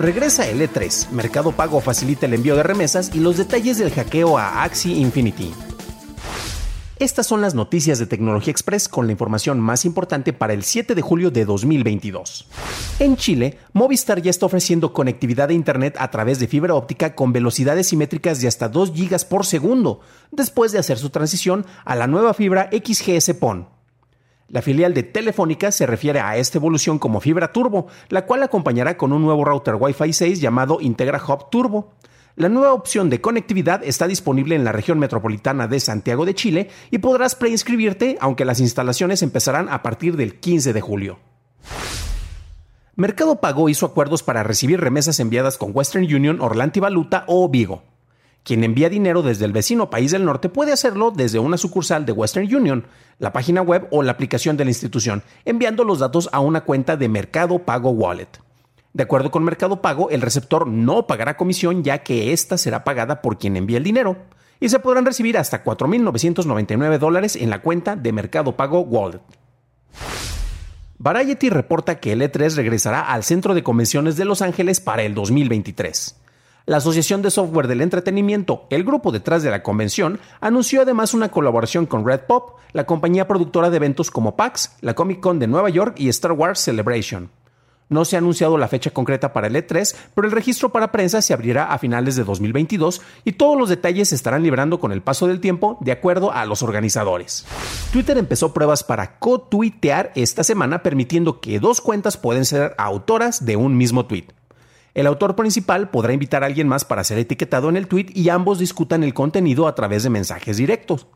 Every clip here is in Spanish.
Regresa el E3. Mercado Pago facilita el envío de remesas y los detalles del hackeo a Axie Infinity. Estas son las noticias de Tecnología Express con la información más importante para el 7 de julio de 2022. En Chile, Movistar ya está ofreciendo conectividad de Internet a través de fibra óptica con velocidades simétricas de hasta 2 GB por segundo, después de hacer su transición a la nueva fibra XGS PON. La filial de Telefónica se refiere a esta evolución como fibra turbo, la cual acompañará con un nuevo router Wi-Fi 6 llamado Integra Hub Turbo. La nueva opción de conectividad está disponible en la región metropolitana de Santiago de Chile y podrás preinscribirte, aunque las instalaciones empezarán a partir del 15 de julio. Mercado Pago hizo acuerdos para recibir remesas enviadas con Western Union, Orlanti Valuta o Vigo. Quien envía dinero desde el vecino país del norte puede hacerlo desde una sucursal de Western Union, la página web o la aplicación de la institución, enviando los datos a una cuenta de Mercado Pago Wallet. De acuerdo con Mercado Pago, el receptor no pagará comisión ya que ésta será pagada por quien envía el dinero y se podrán recibir hasta 4.999 dólares en la cuenta de Mercado Pago Wallet. Variety reporta que el E3 regresará al Centro de Convenciones de Los Ángeles para el 2023. La Asociación de Software del Entretenimiento, el grupo detrás de la convención, anunció además una colaboración con Red Pop, la compañía productora de eventos como PAX, la Comic Con de Nueva York y Star Wars Celebration. No se ha anunciado la fecha concreta para el E3, pero el registro para prensa se abrirá a finales de 2022 y todos los detalles se estarán librando con el paso del tiempo de acuerdo a los organizadores. Twitter empezó pruebas para co-tuitear esta semana permitiendo que dos cuentas pueden ser autoras de un mismo tweet. El autor principal podrá invitar a alguien más para ser etiquetado en el tweet y ambos discutan el contenido a través de mensajes directos.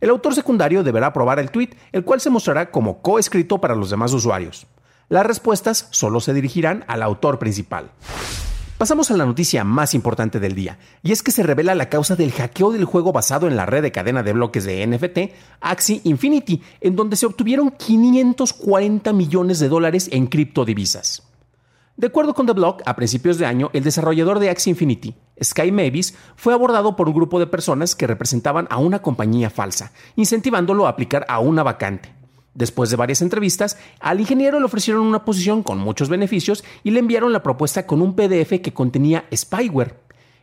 El autor secundario deberá aprobar el tweet, el cual se mostrará como coescrito para los demás usuarios. Las respuestas solo se dirigirán al autor principal. Pasamos a la noticia más importante del día, y es que se revela la causa del hackeo del juego basado en la red de cadena de bloques de NFT, Axie Infinity, en donde se obtuvieron 540 millones de dólares en criptodivisas. De acuerdo con The Block, a principios de año, el desarrollador de Axie Infinity, Sky Mavis, fue abordado por un grupo de personas que representaban a una compañía falsa, incentivándolo a aplicar a una vacante. Después de varias entrevistas, al ingeniero le ofrecieron una posición con muchos beneficios y le enviaron la propuesta con un PDF que contenía spyware.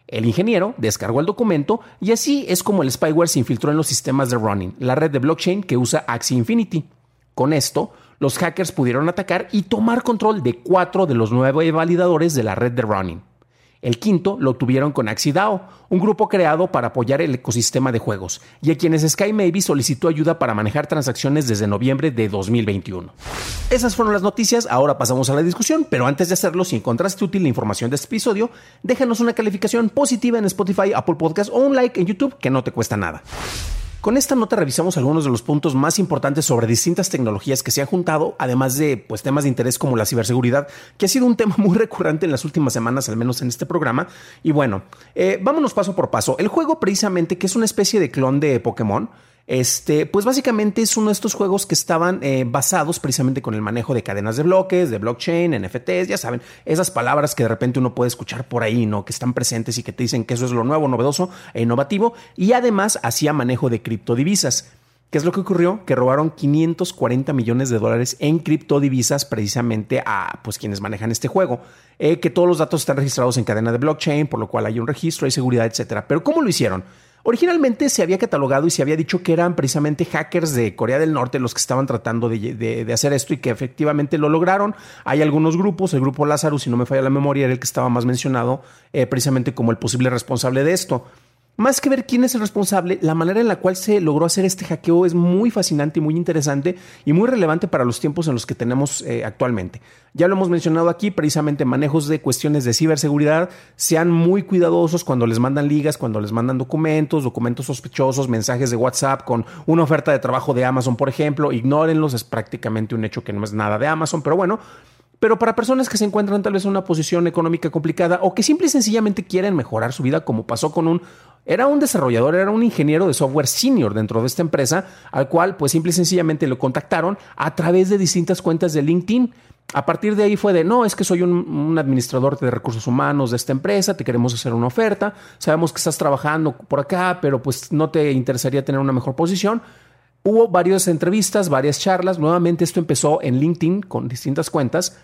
El ingeniero descargó el documento y así es como el spyware se infiltró en los sistemas de Running, la red de blockchain que usa Axie Infinity. Con esto, los hackers pudieron atacar y tomar control de cuatro de los nueve validadores de la red de Running. El quinto lo tuvieron con AxiDAO, un grupo creado para apoyar el ecosistema de juegos, y a quienes Sky solicitó ayuda para manejar transacciones desde noviembre de 2021. Esas fueron las noticias, ahora pasamos a la discusión, pero antes de hacerlo, si encontraste útil la información de este episodio, déjanos una calificación positiva en Spotify, Apple Podcast o un like en YouTube que no te cuesta nada. Con esta nota revisamos algunos de los puntos más importantes sobre distintas tecnologías que se han juntado, además de pues, temas de interés como la ciberseguridad, que ha sido un tema muy recurrente en las últimas semanas, al menos en este programa. Y bueno, eh, vámonos paso por paso. El juego precisamente, que es una especie de clon de Pokémon, este, pues básicamente es uno de estos juegos que estaban eh, basados precisamente con el manejo de cadenas de bloques, de blockchain, NFTs, ya saben, esas palabras que de repente uno puede escuchar por ahí, ¿no? Que están presentes y que te dicen que eso es lo nuevo, novedoso e innovativo. Y además hacía manejo de criptodivisas. ¿Qué es lo que ocurrió? Que robaron 540 millones de dólares en criptodivisas precisamente a pues, quienes manejan este juego. Eh, que todos los datos están registrados en cadena de blockchain, por lo cual hay un registro, hay seguridad, etcétera. Pero ¿cómo lo hicieron? Originalmente se había catalogado y se había dicho que eran precisamente hackers de Corea del Norte los que estaban tratando de, hacer esto y que efectivamente lo lograron. Hay algunos grupos, el grupo Lazarus, si no me falla la memoria, era el que estaba más mencionado eh, precisamente como el posible responsable de esto. Más que ver quién es el responsable, la manera en la cual se logró hacer este hackeo es muy fascinante y muy interesante y muy relevante para los tiempos en los que tenemos eh, actualmente. Ya lo hemos mencionado aquí, precisamente manejos de cuestiones de ciberseguridad, sean muy cuidadosos cuando les mandan ligas, cuando les mandan documentos, documentos sospechosos, mensajes de WhatsApp con una oferta de trabajo de Amazon, por ejemplo, ignórenlos, es prácticamente un hecho que no es nada de Amazon, pero bueno, pero para personas que se encuentran tal vez en una posición económica complicada o que simple y sencillamente quieren mejorar su vida, como pasó con un era un desarrollador, era un ingeniero de software senior dentro de esta empresa, al cual pues simple y sencillamente lo contactaron a través de distintas cuentas de LinkedIn. A partir de ahí fue de, no, es que soy un, administrador de recursos humanos de esta empresa, te queremos hacer una oferta, sabemos que estás trabajando por acá, pero pues no te interesaría tener una mejor posición. Hubo varias entrevistas, varias charlas, nuevamente esto empezó en LinkedIn con distintas cuentas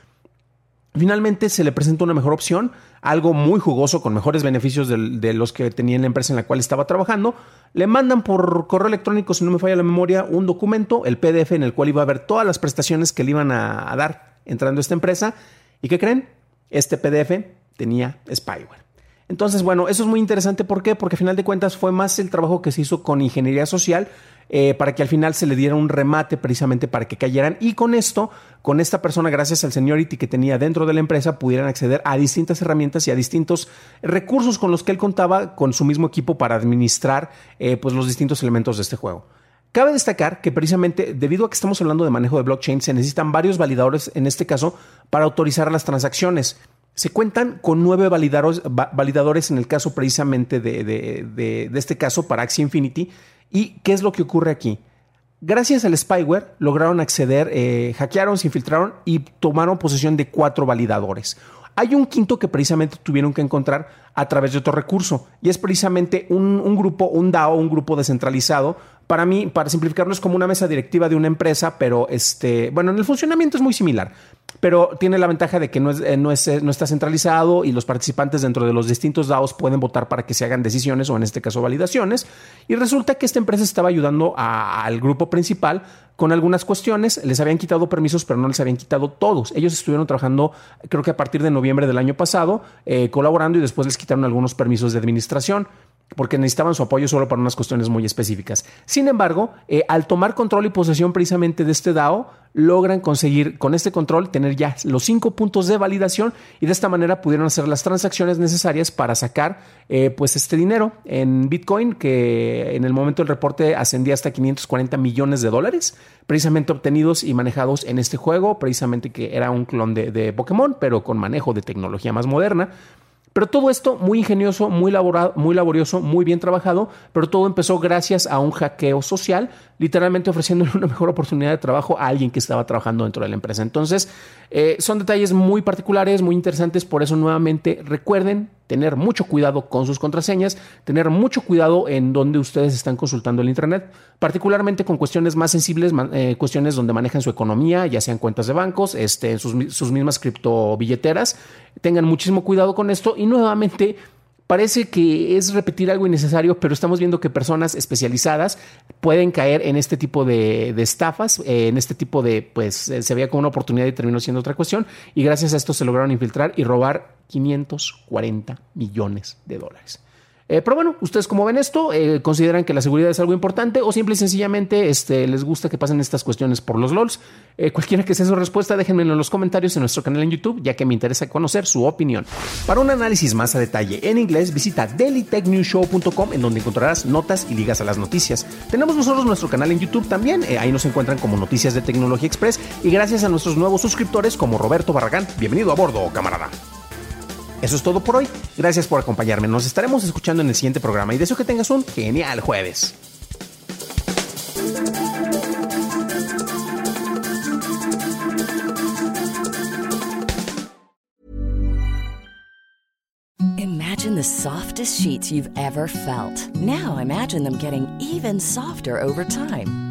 Finalmente se le presenta una mejor opción, algo muy jugoso con mejores beneficios de, los que tenía en la empresa en la cual estaba trabajando. Le mandan por correo electrónico, si no me falla la memoria, un documento, el PDF en el cual iba a ver todas las prestaciones que le iban a, dar entrando a esta empresa. ¿Y qué creen? Este PDF tenía spyware. Entonces, bueno, eso es muy interesante. ¿Por qué? Porque a final de cuentas fue más el trabajo que se hizo con ingeniería social eh, para que al final se le diera un remate precisamente para que cayeran y con esto, con esta persona, gracias al seniority que tenía dentro de la empresa, pudieran acceder a distintas herramientas y a distintos recursos con los que él contaba con su mismo equipo para administrar eh, pues los distintos elementos de este juego. Cabe destacar que precisamente debido a que estamos hablando de manejo de blockchain, se necesitan varios validadores en este caso para autorizar las transacciones. Se cuentan con nueve validadores, en el caso precisamente de, de, este caso para Axie Infinity, ¿Y qué es lo que ocurre aquí? Gracias al spyware lograron acceder, eh, hackearon, se infiltraron y tomaron posesión de cuatro validadores. Hay un quinto que precisamente tuvieron que encontrar a través de otro recurso y es precisamente un, grupo, un DAO, un grupo descentralizado para mí, para simplificarlo, es como una mesa directiva de una empresa, pero este, bueno, en el funcionamiento es muy similar, pero tiene la ventaja de que no, eh, no, eh, no está centralizado y los participantes dentro de los distintos DAOs pueden votar para que se hagan decisiones o en este caso validaciones. Y resulta que esta empresa estaba ayudando al grupo principal con algunas cuestiones. Les habían quitado permisos, pero no les habían quitado todos. Ellos estuvieron trabajando, creo que a partir de noviembre del año pasado, eh, colaborando y después les quitaron algunos permisos de administración porque necesitaban su apoyo solo para unas cuestiones muy específicas. Sin embargo, eh, al tomar control y posesión precisamente de este DAO, logran conseguir con este control tener ya los cinco puntos de validación y de esta manera pudieron hacer las transacciones necesarias para sacar eh, pues este dinero en Bitcoin que en el momento del reporte ascendía hasta 540 millones de dólares precisamente obtenidos y manejados en este juego precisamente que era un clon de, de Pokémon pero con manejo de tecnología más moderna pero todo esto muy ingenioso, muy, muy laborioso, muy bien trabajado, pero todo empezó gracias a un hackeo social, literalmente ofreciéndole una mejor oportunidad de trabajo a alguien que estaba trabajando dentro de la empresa. Entonces, eh, son detalles muy particulares, muy interesantes, por eso nuevamente recuerden tener mucho cuidado con sus contraseñas, tener mucho cuidado en donde ustedes están consultando el Internet, particularmente con cuestiones más sensibles, eh, cuestiones donde manejan su economía, ya sean cuentas de bancos, este, sus, sus mismas criptobilleteras. Tengan muchísimo cuidado con esto y nuevamente Parece que es repetir algo innecesario, pero estamos viendo que personas especializadas pueden caer en este tipo de, estafas, eh, en este tipo de, pues eh, se veía como una oportunidad y terminó siendo otra cuestión. Y gracias a esto se lograron infiltrar y robar 540 millones de dólares. Eh, pero bueno, ustedes como ven esto, eh, consideran que la seguridad es algo importante o simple y sencillamente este, les gusta que pasen estas cuestiones por los LOLs. Eh, cualquiera que sea su respuesta, déjenmelo en los comentarios en nuestro canal en YouTube, ya que me interesa conocer su opinión. Para un análisis más a detalle en inglés, visita dailytechnewshow.com en donde encontrarás notas y ligas a las noticias. Tenemos nosotros nuestro canal en YouTube también, ahí nos encuentran como Noticias de Tecnología Express y gracias a nuestros nuevos suscriptores como Roberto Barragán. Bienvenido a bordo, camarada. Eso es todo por hoy. Gracias por acompañarme. Nos estaremos escuchando en el siguiente programa y deseo que tengas un genial jueves. Imagine the softest sheets you've ever felt. Now imagine them getting even softer over time.